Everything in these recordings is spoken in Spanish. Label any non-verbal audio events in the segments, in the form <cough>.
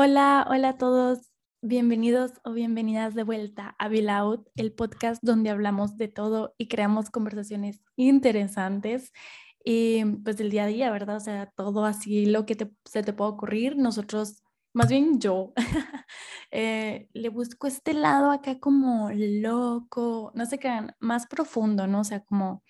Hola, hola a todos. Bienvenidos o bienvenidas de vuelta a Bill Out, el podcast donde hablamos de todo y creamos conversaciones interesantes y pues del día a día, ¿verdad? O sea, todo así lo que se te puede ocurrir. Nosotros, más bien yo, <laughs> eh, le busco este lado acá como loco, no sé qué, más profundo, ¿no? O sea, como,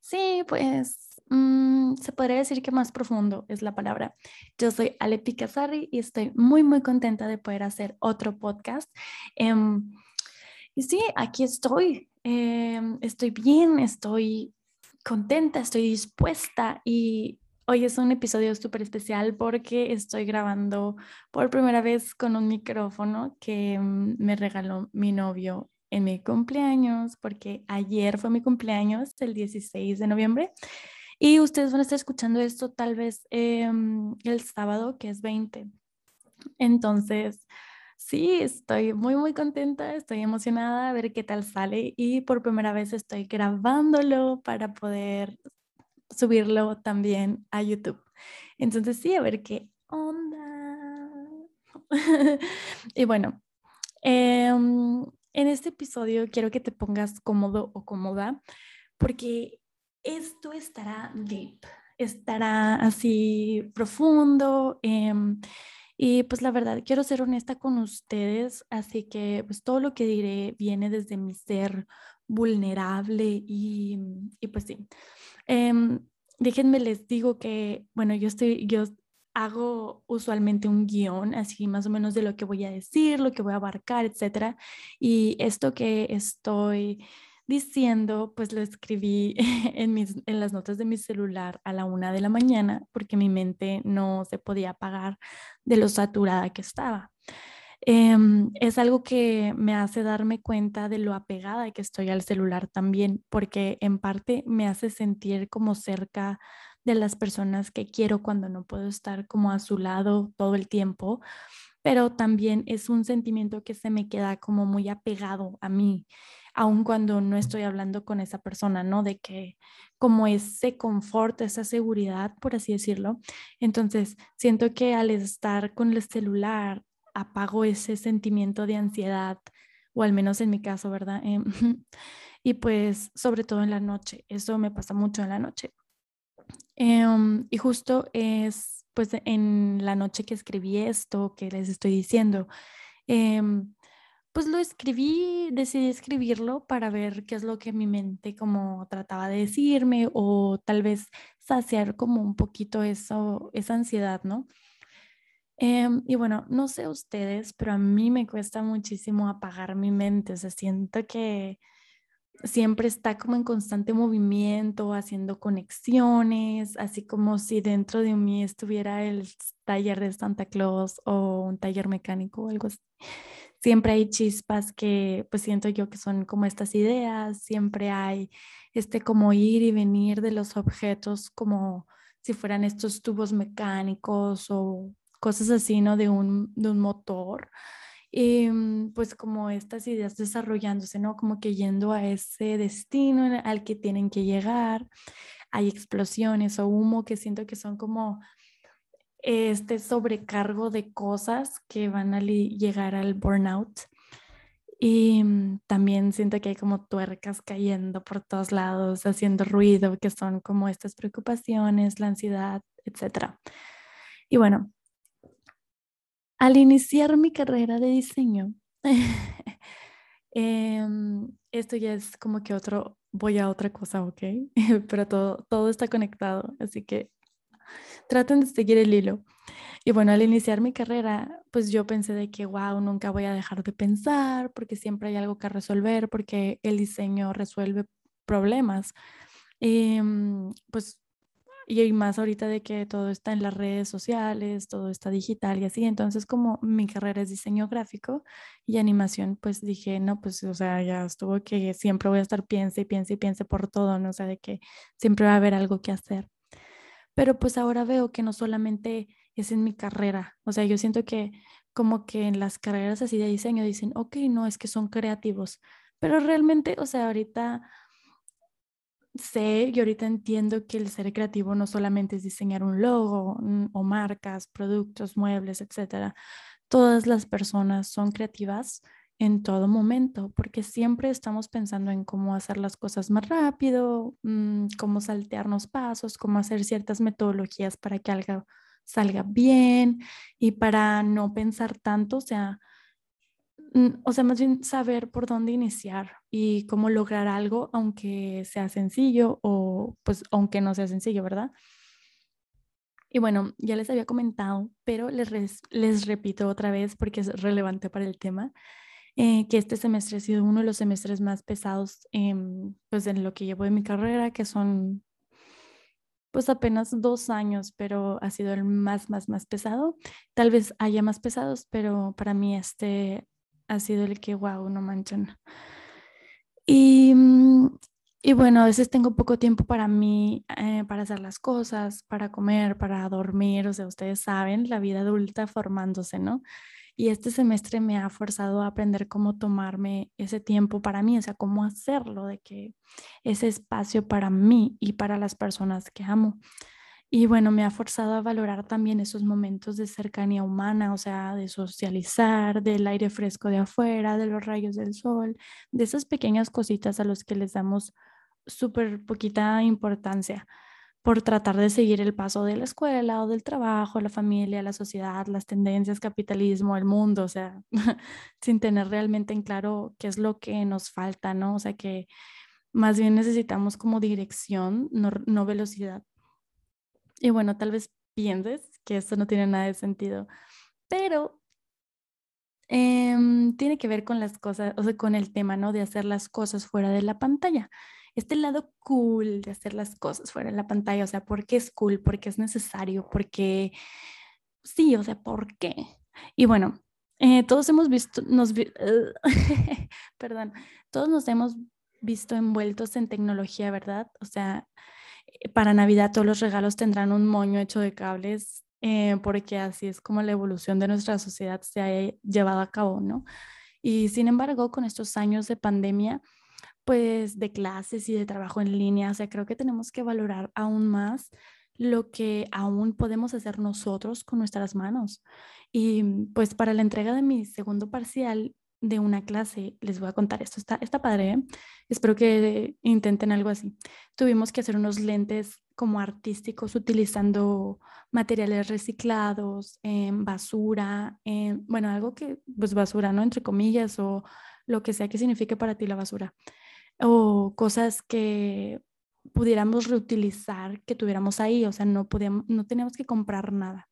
sí, pues Mm, se podría decir que más profundo es la palabra. Yo soy Ale Picasarri y estoy muy, muy contenta de poder hacer otro podcast. Em, y sí, aquí estoy. Em, estoy bien, estoy contenta, estoy dispuesta y hoy es un episodio súper especial porque estoy grabando por primera vez con un micrófono que mm, me regaló mi novio en mi cumpleaños, porque ayer fue mi cumpleaños, el 16 de noviembre. Y ustedes van a estar escuchando esto tal vez em, el sábado, que es 20. Entonces, sí, estoy muy, muy contenta, estoy emocionada a ver qué tal sale y por primera vez estoy grabándolo para poder subirlo también a YouTube. Entonces, sí, a ver qué onda. <laughs> y bueno, em, en este episodio quiero que te pongas cómodo o cómoda porque esto estará deep, estará así profundo. Em, y pues la verdad, quiero ser honesta con ustedes, así que pues todo lo que diré viene desde mi ser vulnerable y, y pues sí. Em, déjenme les digo que, bueno, yo estoy, yo hago usualmente un guion, así más o menos de lo que voy a decir, lo que voy a abarcar, etcétera. Y esto que estoy diciendo, pues lo escribí <laughs> en, mis, en las notas de mi celular a la una de la mañana porque mi mente no se podía apagar de lo saturada que estaba. Em, es algo que me hace darme cuenta de lo apegada que estoy al celular también, porque en parte me hace sentir como cerca de las personas que quiero cuando no puedo estar como a su lado todo el tiempo, pero también es un sentimiento que se me queda como muy apegado a mí aun cuando no estoy hablando con esa persona, ¿no? De que como ese confort, esa seguridad, por así decirlo. Entonces, siento que al estar con el celular, apago ese sentimiento de ansiedad, o al menos en mi caso, ¿verdad? Em, <laughs> y pues, sobre todo en la noche, eso me pasa mucho en la noche. Em, y justo es, pues, en la noche que escribí esto, que les estoy diciendo, em, pues lo escribí, decidí escribirlo para ver qué es lo que mi mente como trataba de decirme o tal vez saciar como un poquito eso, esa ansiedad, ¿no? Em, y bueno, no sé ustedes, pero a mí me cuesta muchísimo apagar mi mente, o sea, siento que siempre está como en constante movimiento, haciendo conexiones, así como si dentro de mí estuviera el taller de Santa Claus o un taller mecánico o algo así siempre hay chispas que pues siento yo que son como estas ideas, siempre hay este como ir y venir de los objetos como si fueran estos tubos mecánicos o cosas así, ¿no? De un, de un motor. Mm, pues como estas ideas desarrollándose, ¿no? Como que yendo a ese destino al que tienen que llegar. Hay explosiones o humo que siento que son como este sobrecargo de cosas que van a llegar al burnout. Y mm, también siento que hay como tuercas cayendo por todos lados, haciendo ruido, que son como estas preocupaciones, la ansiedad, etc. Y bueno, al iniciar mi carrera de diseño, <laughs> em, esto ya es como que otro, voy a otra cosa, ¿ok? <laughs> Pero todo, todo está conectado, así que traten de seguir el hilo. Y bueno, al iniciar mi carrera, pues yo pensé de que, wow, nunca voy a dejar de pensar porque siempre hay algo que resolver, porque el diseño resuelve problemas. Mm, pues, y más ahorita de que todo está en las redes sociales, todo está digital y así. Entonces, como mi carrera es diseño gráfico y animación, pues dije, no, pues, o sea, ya estuvo que siempre voy a estar piense y piense y piense por todo, ¿no? O sea, de que siempre va a haber algo que hacer pero pues ahora veo que no solamente es en mi carrera, o sea, yo siento que como que en las carreras así de diseño dicen, ok, no, es que son creativos, pero realmente, o sea, ahorita sé y ahorita entiendo que el ser creativo no solamente es diseñar un logo mm, o marcas, productos, muebles, etcétera, todas las personas son creativas en todo momento, porque siempre estamos pensando en cómo hacer las cosas más rápido, mm, cómo saltearnos pasos, cómo hacer ciertas metodologías para que algo salga bien y para no pensar tanto, o sea, o sea, más bien saber por dónde iniciar y cómo lograr algo, aunque sea sencillo o pues aunque no sea sencillo, ¿verdad? Y bueno, ya les había comentado, pero les, les repito otra vez porque es relevante para el tema, eh, que este semestre ha sido uno de los semestres más pesados pues en lo que llevo de mi carrera, que son pues apenas dos años, pero ha sido el más, más, más pesado. Tal vez haya más pesados, pero para mí este ha sido el que, wow, no manchan. Y, mm, y bueno, a veces tengo poco tiempo para mí, eh, para hacer las cosas, para comer, para dormir, o sea, ustedes saben, la vida adulta formándose, ¿no? Y este semestre me ha forzado a aprender cómo tomarme ese tiempo para mí, o sea, cómo hacerlo, de que ese espacio para mí y para las personas que amo. Y bueno, me ha forzado a valorar también esos momentos de cercanía humana, o sea, de socializar, del aire fresco de afuera, de los rayos del sol, de esas pequeñas cositas a los que les damos súper poquita importancia por tratar de seguir el paso de la escuela o del trabajo, la familia, la sociedad, las tendencias, capitalismo, el mundo, o sea, <laughs> sin tener realmente en claro qué es lo que nos falta, ¿no? O sea, que más bien necesitamos como dirección, no, velocidad. Y bueno, tal vez pienses que esto no tiene nada de sentido, pero em, tiene que ver con las cosas, o sea, con el tema, ¿no? De hacer las cosas fuera de la pantalla este lado cool de hacer las cosas fuera de la pantalla, o sea, ¿por qué es cool? ¿Por qué es necesario? Porque sí, o sea, ¿por qué? Y bueno, eh, todos hemos visto, nos, <laughs> perdón, todos nos hemos visto envueltos en tecnología, ¿verdad? O sea, eh, para Navidad todos los regalos tendrán un moño hecho de cables, eh, porque así es como la evolución de nuestra sociedad se ha llevado a cabo, ¿no? Y sin embargo, con estos años de pandemia, pues de clases y de trabajo en línea. O sea, creo que tenemos que valorar aún más lo que aún podemos hacer nosotros con nuestras manos. Y pues para la entrega de mi segundo parcial de una clase, les voy a contar esto, está, está padre, ¿eh? espero que intenten algo así. Tuvimos que hacer unos lentes como artísticos utilizando materiales reciclados, en basura, en, bueno, algo que, pues basura, ¿no? Entre comillas, o lo que sea que signifique para ti la basura o cosas que pudiéramos reutilizar, que tuviéramos ahí, o sea, no, podíamos, no teníamos que comprar nada.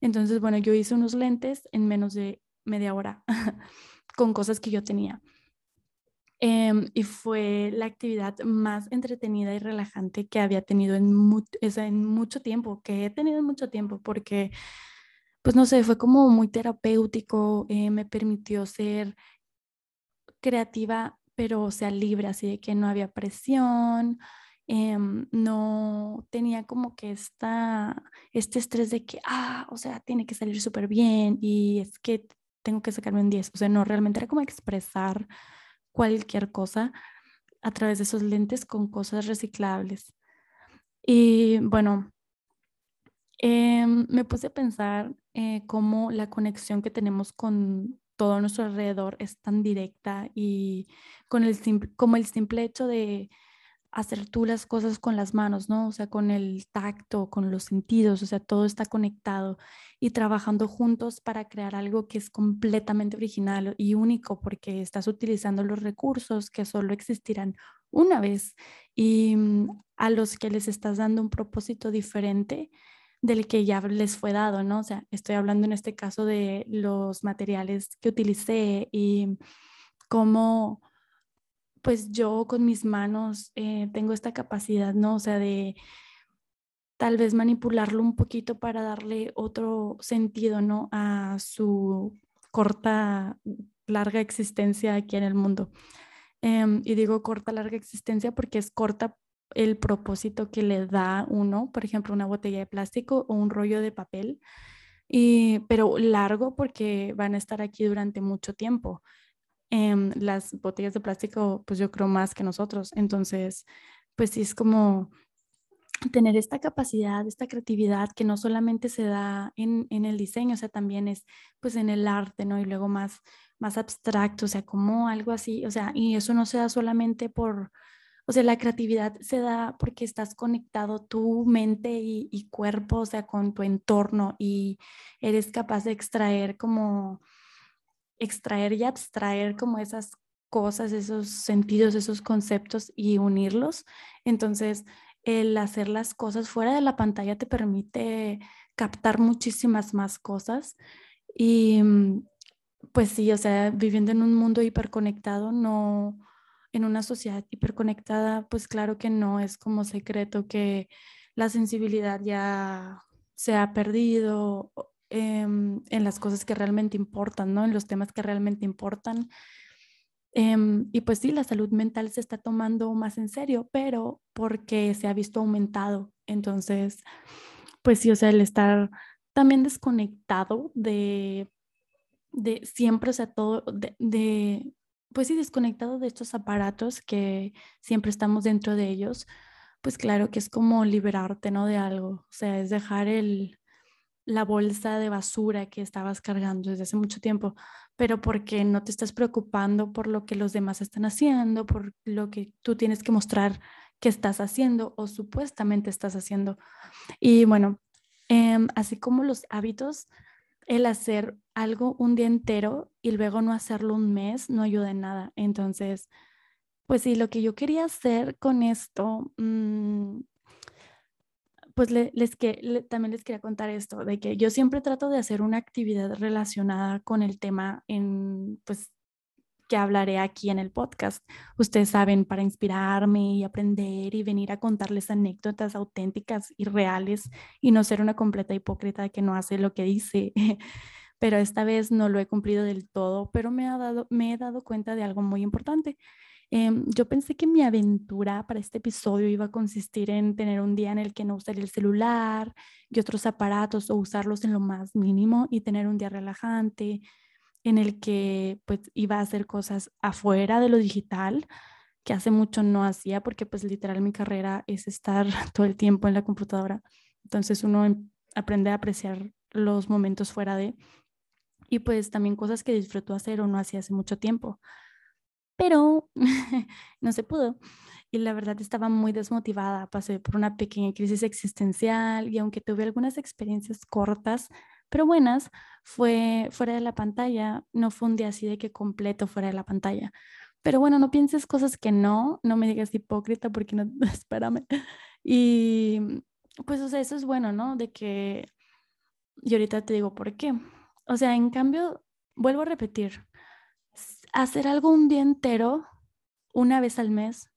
Entonces, bueno, yo hice unos lentes en menos de media hora <laughs> con cosas que yo tenía. Em, y fue la actividad más entretenida y relajante que había tenido en, en mucho tiempo, que he tenido en mucho tiempo, porque, pues no sé, fue como muy terapéutico, eh, me permitió ser creativa pero sea libre, así de que no había presión, em, no tenía como que esta, este estrés de que, ah, o sea, tiene que salir súper bien y es que tengo que sacarme un 10. O sea, no, realmente era como expresar cualquier cosa a través de esos lentes con cosas reciclables. Y bueno, em, me puse a pensar eh, cómo la conexión que tenemos con todo nuestro alrededor es tan directa y con el como el simple hecho de hacer tú las cosas con las manos, ¿no? O sea, con el tacto, con los sentidos, o sea, todo está conectado y trabajando juntos para crear algo que es completamente original y único porque estás utilizando los recursos que solo existirán una vez y mm, a los que les estás dando un propósito diferente del que ya les fue dado, ¿no? O sea, estoy hablando en este caso de los materiales que utilicé y cómo, pues yo con mis manos eh, tengo esta capacidad, ¿no? O sea, de tal vez manipularlo un poquito para darle otro sentido, ¿no? A su corta, larga existencia aquí en el mundo. Em, y digo corta, larga existencia porque es corta el propósito que le da uno, por ejemplo, una botella de plástico o un rollo de papel, y, pero largo porque van a estar aquí durante mucho tiempo. Em, las botellas de plástico, pues yo creo más que nosotros. Entonces, pues sí es como tener esta capacidad, esta creatividad que no solamente se da en, en, el diseño, o sea, también es pues en el arte, ¿no? Y luego más, más abstracto, o sea, como algo así, o sea, y eso no se da solamente por, o sea, la creatividad se da porque estás conectado tu mente y, y cuerpo, o sea, con tu entorno y eres capaz de extraer como, extraer y abstraer como esas cosas, esos sentidos, esos conceptos y unirlos. Entonces, el hacer las cosas fuera de la pantalla te permite captar muchísimas más cosas. Y mm, pues sí, o sea, viviendo en un mundo hiperconectado, no, en una sociedad hiperconectada, pues claro que no es como secreto que la sensibilidad ya se ha perdido em, en las cosas que realmente importan, ¿no? En los temas que realmente importan. Em, y pues sí, la salud mental se está tomando más en serio, pero porque se ha visto aumentado. Entonces, pues sí, o sea, el estar también desconectado de, de siempre, o sea, todo, de, de, pues sí, desconectado de estos aparatos que siempre estamos dentro de ellos, pues claro que es como liberarte, ¿no? De algo, o sea, es dejar el, la bolsa de basura que estabas cargando desde hace mucho tiempo, pero porque no te estás preocupando por lo que los demás están haciendo, por lo que tú tienes que mostrar que estás haciendo o supuestamente estás haciendo. Y bueno, em, así como los hábitos, el hacer algo un día entero y luego no hacerlo un mes no ayuda en nada. Entonces, pues sí, lo que yo quería hacer con esto, mmm, pues les que, también les quería contar esto, de que yo siempre trato de hacer una actividad relacionada con el tema en, pues, que hablaré aquí en el podcast. Ustedes saben, para inspirarme y aprender y venir a contarles anécdotas auténticas y reales y no ser una completa hipócrita que no hace lo que dice. <laughs> Pero esta vez no lo he cumplido del todo, pero me, ha dado, me he dado cuenta de algo muy importante Em, yo pensé que mi aventura para este episodio iba a consistir en tener un día en el que no usaría el celular y otros aparatos o usarlos en lo más mínimo y tener un día relajante en el que pues iba a hacer cosas afuera de lo digital que hace mucho no hacía porque pues literal mi carrera es estar <laughs> todo el tiempo en la computadora. Entonces uno em, aprende a apreciar los momentos fuera de y pues también cosas que disfruto hacer o no hacía hace mucho tiempo pero <laughs> no se pudo. Y la verdad estaba muy desmotivada, pasé por una pequeña crisis existencial y aunque tuve algunas experiencias cortas, pero buenas, fue fuera de la pantalla, no fue un día así de que completo fuera de la pantalla. Pero bueno, no pienses cosas que no, no me digas hipócrita porque no, <laughs> espérame. Y pues, o sea, eso es bueno, ¿no? De que, y ahorita te digo por qué. O sea, en cambio, vuelvo a repetir, hacer algo un día entero, una vez al mes,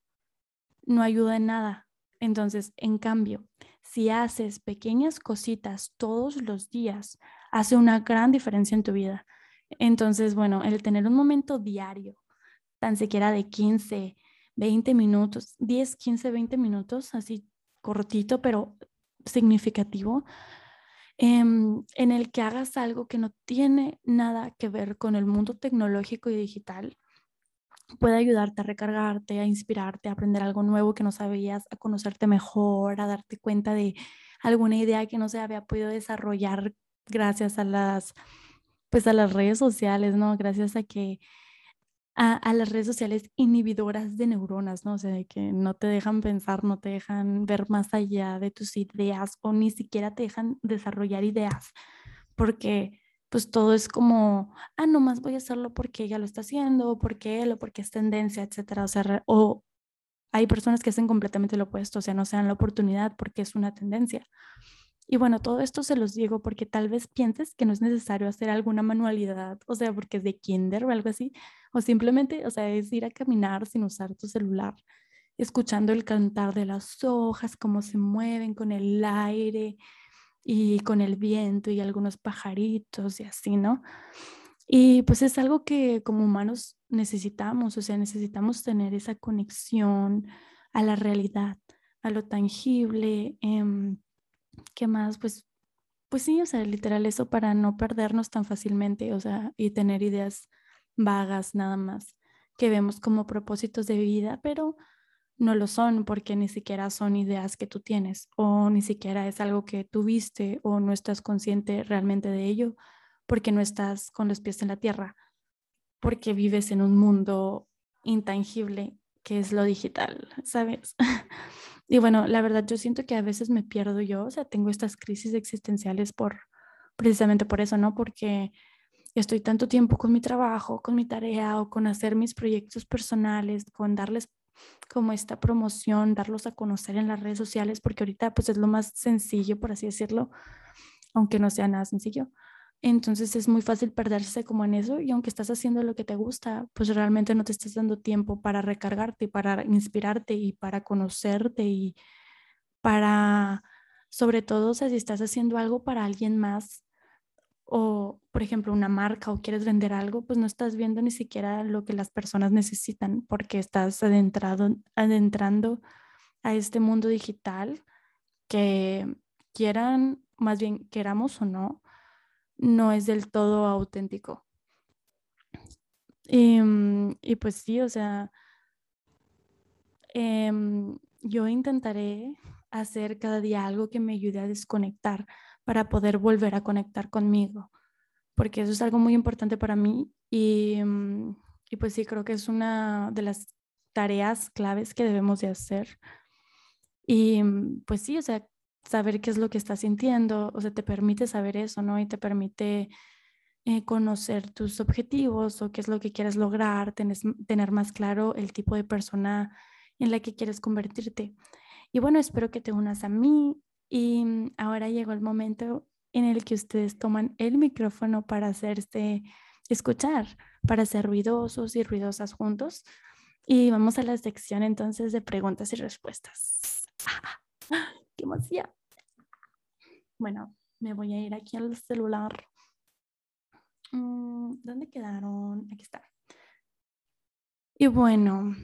no ayuda en nada. Entonces, en cambio, si haces pequeñas cositas todos los días, hace una gran diferencia en tu vida. Entonces, bueno, el tener un momento diario, tan siquiera de 15, 20 minutos, 10, 15, 20 minutos, así cortito, pero significativo, en el que hagas algo que no tiene nada que ver con el mundo tecnológico y digital, puede ayudarte a recargarte, a inspirarte, a aprender algo nuevo que no sabías, a conocerte mejor, a darte cuenta de alguna idea que no se había podido desarrollar gracias a las pues a las redes sociales, ¿no? Gracias a que a, las redes sociales inhibidoras de neuronas, ¿no? O sea, que no te dejan pensar, no te dejan ver más allá de tus ideas o ni siquiera te dejan desarrollar ideas, porque pues todo es como, ah, nomás voy a hacerlo porque ella lo está haciendo, o porque él, o porque es tendencia, etcétera. O sea, o hay personas que hacen completamente lo opuesto, o sea, no se dan la oportunidad porque es una tendencia. Y bueno, todo esto se los digo porque tal vez pienses que no es necesario hacer alguna manualidad, o sea, porque es de kinder o algo así, o simplemente, o sea, es ir a caminar sin usar tu celular, escuchando el cantar de las hojas, cómo se mueven con el aire y con el viento y algunos pajaritos y así, ¿no? Y pues es algo que como humanos necesitamos, o sea, necesitamos tener esa conexión a la realidad, a lo tangible. Eh, ¿Qué más? Pues, pues sí, o sea, literal eso para no perdernos tan fácilmente, o sea, y tener ideas vagas nada más que vemos como propósitos de vida, pero no lo son porque ni siquiera son ideas que tú tienes o ni siquiera es algo que tú viste o no estás consciente realmente de ello porque no estás con los pies en la tierra, porque vives en un mundo intangible que es lo digital, ¿sabes? <laughs> y bueno, la verdad yo siento que a veces me pierdo yo, o sea, tengo estas crisis existenciales por precisamente por eso, ¿no? Porque estoy tanto tiempo con mi trabajo, con mi tarea o con hacer mis proyectos personales, con darles como esta promoción, darlos a conocer en las redes sociales, porque ahorita pues es lo más sencillo, por así decirlo, aunque no sea nada sencillo. Entonces es muy fácil perderse como en eso y aunque estás haciendo lo que te gusta, pues realmente no te estás dando tiempo para recargarte, para inspirarte y para conocerte y para, sobre todo, si estás haciendo algo para alguien más, o, por ejemplo, una marca o quieres vender algo, pues no estás viendo ni siquiera lo que las personas necesitan porque estás adentrado, adentrando a este mundo digital que quieran, más bien queramos o no, no es del todo auténtico. Y, mm, y pues sí, o sea, em, yo intentaré hacer cada día algo que me ayude a desconectar para poder volver a conectar conmigo, porque eso es algo muy importante para mí y, mm, y pues sí, creo que es una de las tareas claves que debemos de hacer. Y pues sí, o sea, saber qué es lo que estás sintiendo, o sea, te permite saber eso, ¿no? Y te permite eh, conocer tus objetivos o qué es lo que quieres lograr, tener más claro el tipo de persona en la que quieres convertirte. Y bueno, espero que te unas a mí y mm, ahora llegó el momento en el que ustedes toman el micrófono para hacerse escuchar, para ser ruidosos y ruidosas juntos. Y vamos a la sección entonces de preguntas y respuestas. <laughs> ¡Qué emoción! Bueno, me voy a ir aquí al celular. Mm, ¿Dónde quedaron? Aquí está. Y bueno,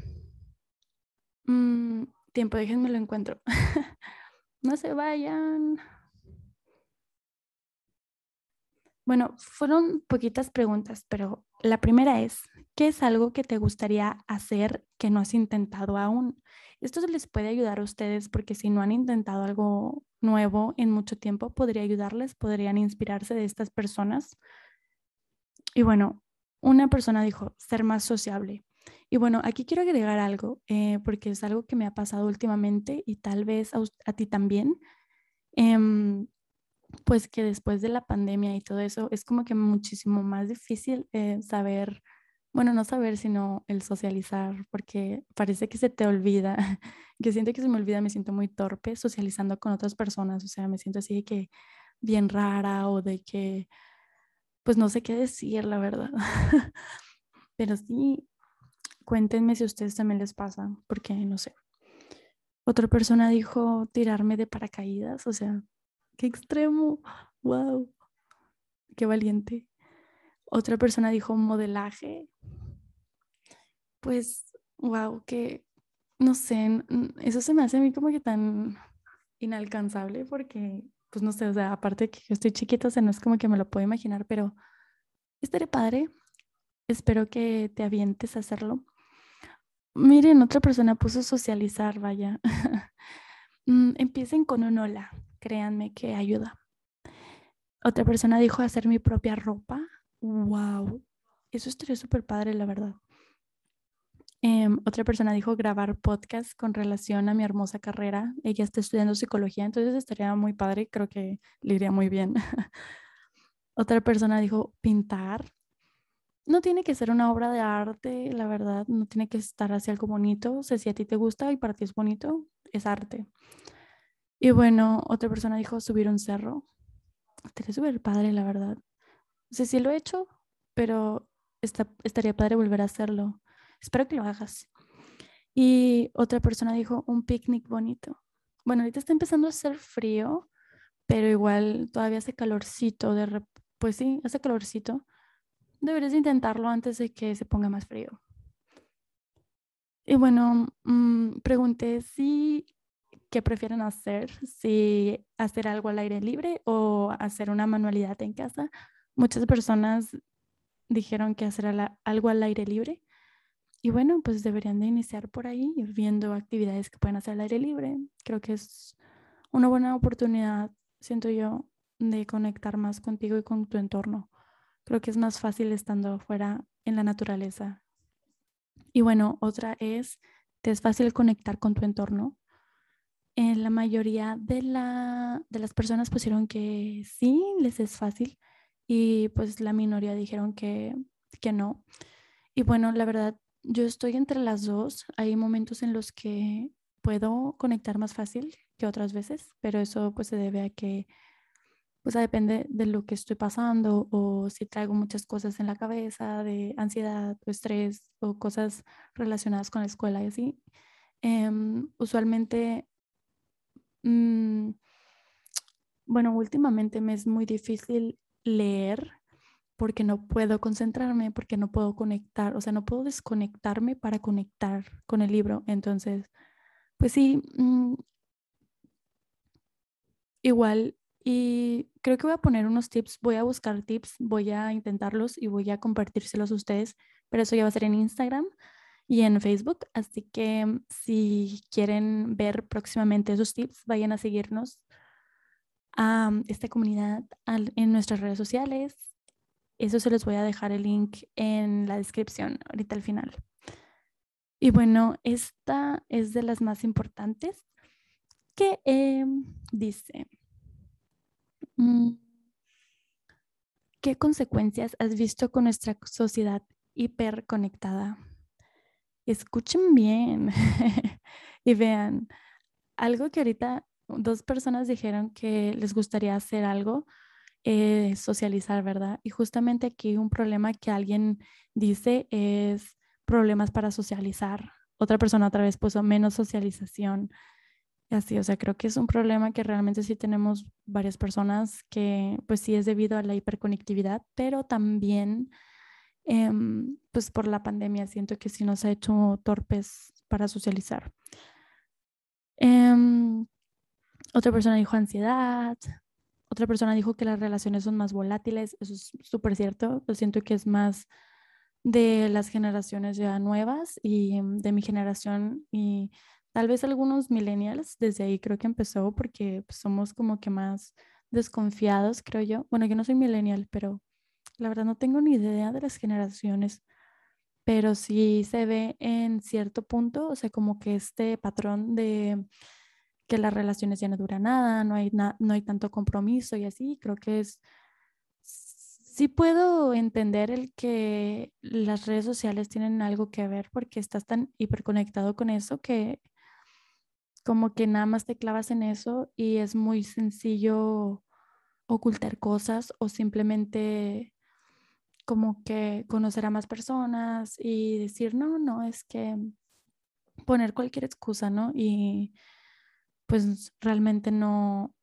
mm, tiempo, déjenme lo encuentro. <laughs> No se vayan. Bueno, fueron poquitas preguntas, pero la primera es, ¿qué es algo que te gustaría hacer que no has intentado aún? Esto les puede ayudar a ustedes porque si no han intentado algo nuevo en mucho tiempo, podría ayudarles, podrían inspirarse de estas personas. Y bueno, una persona dijo, ser más sociable. Y bueno, aquí quiero agregar algo, eh, porque es algo que me ha pasado últimamente y tal vez a, ti también. Em, pues que después de la pandemia y todo eso es como que muchísimo más difícil eh, saber, bueno, no saber, sino el socializar, porque parece que se te olvida. <laughs> Yo siento que se me olvida, me siento muy torpe socializando con otras personas, o sea, me siento así de que bien rara o de que, pues no sé qué decir, la verdad. <laughs> Pero sí, Cuéntenme si a ustedes también les pasa, porque no sé. Otra persona dijo tirarme de paracaídas, o sea, qué extremo, wow, qué valiente. Otra persona dijo modelaje, pues, wow, que, no sé, eso se me hace a mí como que tan inalcanzable porque, pues no sé, o sea, aparte que yo estoy chiquita, o sea, no es como que me lo puedo imaginar, pero estaré padre. Espero que te avientes a hacerlo. Miren, otra persona puso socializar, vaya. <laughs> Mm, empiecen con un hola, créanme que ayuda. Otra persona dijo hacer mi propia ropa. Wow, eso estaría súper padre, la verdad. Em, otra persona dijo grabar podcast con relación a mi hermosa carrera. Ella está estudiando psicología, entonces estaría muy padre, creo que le iría muy bien. <laughs> otra persona dijo pintar no tiene que ser una obra de arte, la verdad, no tiene que estar así algo bonito. Si a ti te gusta y para ti es bonito, es arte. Y bueno, otra persona dijo subir un cerro. Estaría súper padre, la verdad. O sea, sí lo he hecho, pero estaría padre volver a hacerlo. Espero que lo hagas. Y otra persona dijo un picnic bonito. Bueno, ahorita está empezando a hacer frío, pero igual todavía hace calorcito. De pues sí, hace calorcito deberías intentarlo antes de que se ponga más frío. Y bueno, mm, pregunté si qué prefieren hacer, si hacer algo al aire libre o hacer una manualidad en casa. Muchas personas dijeron que hacer algo al aire libre y bueno, pues deberían de iniciar por ahí, viendo actividades que pueden hacer al aire libre. Creo que es una buena oportunidad, siento yo, de conectar más contigo y con tu entorno. Creo que es más fácil estando afuera en la naturaleza. Y bueno, otra es, te es fácil conectar con tu entorno. En la mayoría de, la, de las personas pusieron que sí, les es fácil y pues la minoría dijeron que, que no. Y bueno, la verdad, yo estoy entre las dos. Hay momentos en los que puedo conectar más fácil que otras veces, pero eso pues se debe a que pues depende de lo que estoy pasando o si traigo muchas cosas en la cabeza de ansiedad o estrés o cosas relacionadas con la escuela y así. Em, usualmente, mm, bueno, últimamente me es muy difícil leer porque no puedo concentrarme, porque no puedo conectar, o sea, no puedo desconectarme para conectar con el libro. Entonces, pues sí, mm, igual y creo que voy a poner unos tips, voy a buscar tips, voy a intentarlos y voy a compartírselos a ustedes, pero eso ya va a ser en Instagram y en Facebook. Así que si quieren ver próximamente esos tips, vayan a seguirnos a esta comunidad en nuestras redes sociales. Eso se les voy a dejar el link en la descripción ahorita al final. Y bueno, esta es de las más importantes que em, dice, Mm. ¿Qué consecuencias has visto con nuestra sociedad hiperconectada? Escuchen bien <laughs> y vean, algo que ahorita dos personas dijeron que les gustaría hacer algo, eh, socializar, ¿verdad? Y justamente aquí un problema que alguien dice es problemas para socializar. Otra persona otra vez puso menos socialización. Así, o sea, creo que es un problema que realmente sí tenemos varias personas que pues sí es debido a la hiperconectividad, pero también em, pues por la pandemia siento que sí nos ha hecho torpes para socializar. Em, otra persona dijo ansiedad, otra persona dijo que las relaciones son más volátiles, eso es súper cierto, yo siento que es más de las generaciones ya nuevas y em, de mi generación y Tal vez algunos millennials, desde ahí creo que empezó porque pues, somos como que más desconfiados, creo yo. Bueno, yo no soy millennial, pero la verdad no tengo ni idea de las generaciones, pero sí se ve en cierto punto, o sea, como que este patrón de que las relaciones ya no duran nada, no hay, no hay tanto compromiso y así, creo que es, sí puedo entender el que las redes sociales tienen algo que ver porque estás tan hiperconectado con eso que como que nada más te clavas en eso y es muy sencillo ocultar cosas o simplemente como que conocer a más personas y decir, no, no, es que poner cualquier excusa, ¿no? Y pues realmente no,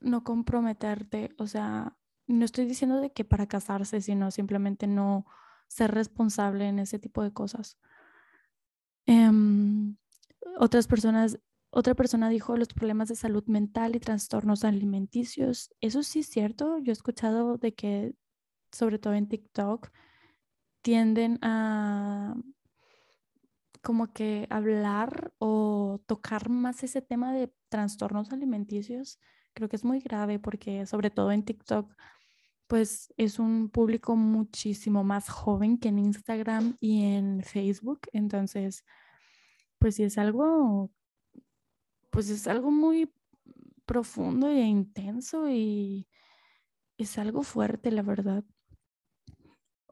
no comprometerte, o sea, no estoy diciendo de que para casarse, sino simplemente no ser responsable en ese tipo de cosas. Em, otras personas otra persona dijo los problemas de salud mental y trastornos alimenticios. Eso sí es cierto. Yo he escuchado de que, sobre todo en TikTok, tienden a como que hablar o tocar más ese tema de trastornos alimenticios. Creo que es muy grave porque sobre todo en TikTok, pues es un público muchísimo más joven que en Instagram y en Facebook. Entonces, pues es algo pues es algo muy profundo e intenso y es algo fuerte, la verdad.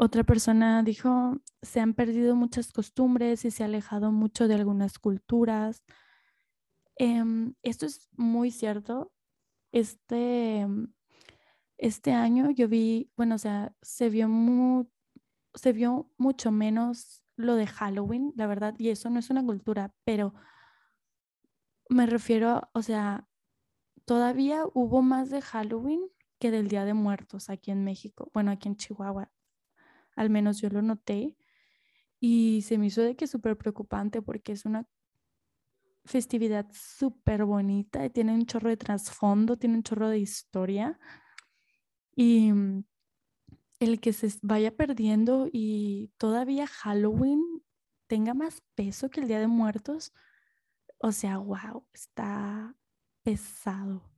Otra persona dijo, se han perdido muchas costumbres y se ha alejado mucho de algunas culturas. Em, esto es muy cierto. Este, este año yo vi, bueno, o sea, se vio, se vio mucho menos lo de Halloween, la verdad, y eso no es una cultura, pero me refiero, o sea, todavía hubo más de Halloween que del Día de Muertos aquí en México, bueno, aquí en Chihuahua, al menos yo lo noté y se me hizo de que súper preocupante porque es una festividad súper bonita y tiene un chorro de trasfondo, tiene un chorro de historia y mm, el que se vaya perdiendo y todavía Halloween tenga más peso que el Día de Muertos, o sea, wow, está pesado.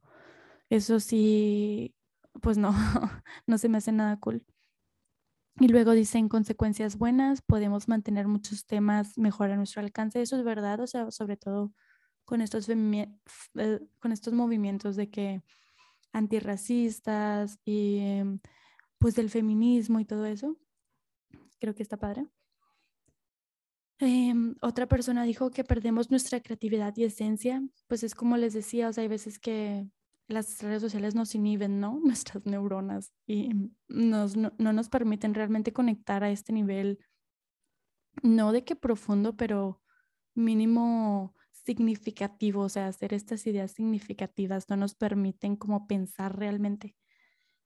Eso sí, pues no, <laughs> no se me hace nada cool. Y luego dicen consecuencias buenas, podemos mantener muchos temas mejor a nuestro alcance. Eso es verdad, o sea, sobre todo con estos, eh, con estos movimientos de que antirracistas y em, pues del feminismo y todo eso. Creo que está padre. Em, otra persona dijo que perdemos nuestra creatividad y esencia. Pues es como les decía, o sea, hay veces que las redes sociales nos inhiben, ¿no? <laughs> Nuestras neuronas y nos, no, no, nos permiten realmente conectar a este nivel, no de qué profundo, pero mínimo significativo, o sea, hacer estas ideas significativas no nos permiten como pensar realmente.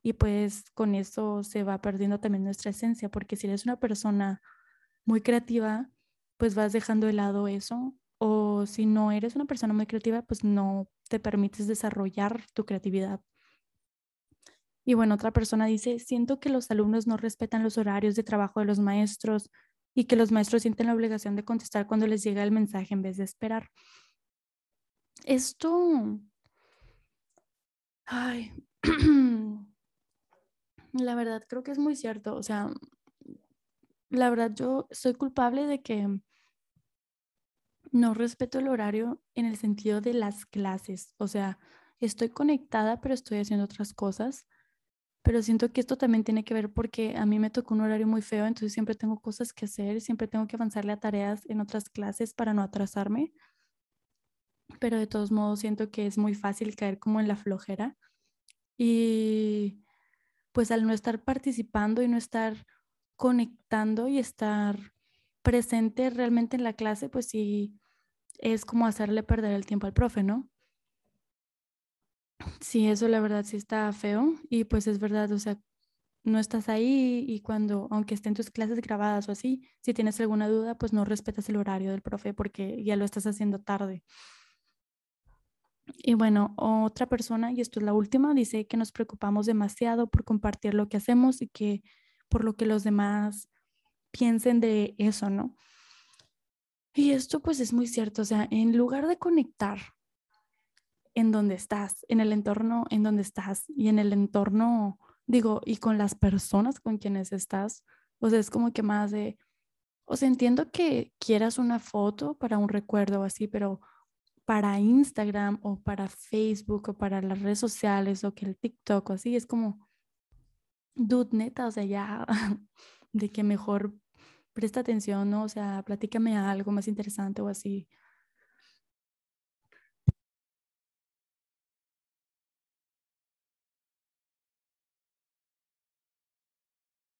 Y pues con eso se va perdiendo también nuestra esencia, porque si eres una persona muy creativa, pues vas dejando de lado eso, o si no eres una persona muy creativa, pues no te permites desarrollar tu creatividad. Y bueno, otra persona dice, siento que los alumnos no respetan los horarios de trabajo de los maestros y que los maestros sienten la obligación de contestar cuando les llega el mensaje en vez de esperar. Esto, ay, <clears throat> la verdad creo que es muy cierto. O sea, la verdad yo soy culpable de que no respeto el horario en el sentido de las clases. O sea, estoy conectada, pero estoy haciendo otras cosas. Pero siento que esto también tiene que ver porque a mí me tocó un horario muy feo, entonces siempre tengo cosas que hacer, siempre tengo que avanzarle a tareas en otras clases para no atrasarme. Pero de todos modos siento que es muy fácil caer como en la flojera. Y pues al no estar participando y no estar conectando y estar presente realmente en la clase, pues sí es como hacerle perder el tiempo al profe, ¿no? Sí, eso la verdad sí está feo y pues es verdad, o sea, no estás ahí y cuando, aunque estén tus clases grabadas o así, si tienes alguna duda, pues no respetas el horario del profe porque ya lo estás haciendo tarde. Y bueno, otra persona, y esto es la última, dice que nos preocupamos demasiado por compartir lo que hacemos y que por lo que los demás piensen de eso, ¿no? Y esto pues es muy cierto, o sea, en lugar de conectar en donde estás, en el entorno en donde estás y en el entorno, digo, y con las personas con quienes estás, o sea, es como que más de, o sea, entiendo que quieras una foto para un recuerdo así, pero para Instagram o para Facebook o para las redes sociales o que el TikTok o así, es como, dude, neta, o sea, ya, <laughs> de que mejor presta atención, ¿no? O sea, platícame algo más interesante o así.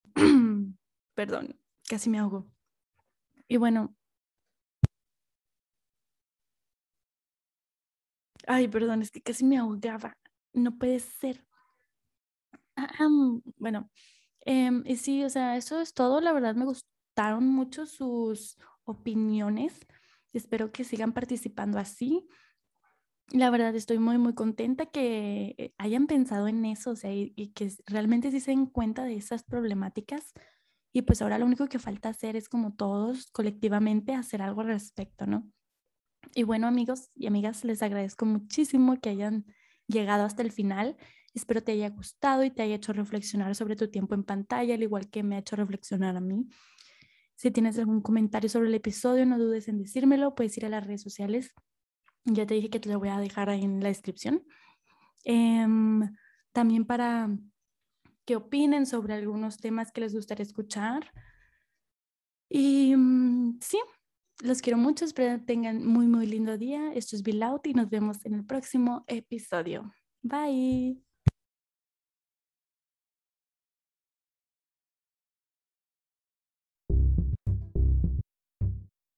<clears throat> Perdón, casi me ahogo. Y bueno. Ay, perdón, es que casi me ahogaba. No puede ser. <clears throat> Bueno, em, y sí, o sea, eso es todo. La verdad me gustó gustaron mucho sus opiniones. Espero que sigan participando así. La verdad estoy muy, muy contenta que eh, hayan pensado en eso, o sea, y, que realmente sí se den cuenta de esas problemáticas. Y pues ahora lo único que falta hacer es como todos colectivamente hacer algo al respecto, ¿no? Y bueno, amigos y amigas, les agradezco muchísimo que hayan llegado hasta el final. Espero te haya gustado y te haya hecho reflexionar sobre tu tiempo en pantalla, al igual que me ha hecho reflexionar a mí. Si tienes algún comentario sobre el episodio, no dudes en decírmelo. Puedes ir a las redes sociales. Ya te dije que te lo voy a dejar ahí en la descripción. Em, también para que opinen sobre algunos temas que les gustaría escuchar. Y mm, sí, los quiero mucho. Espero que tengan muy, muy lindo día. Esto es Bill Out y nos vemos en el próximo episodio. Bye.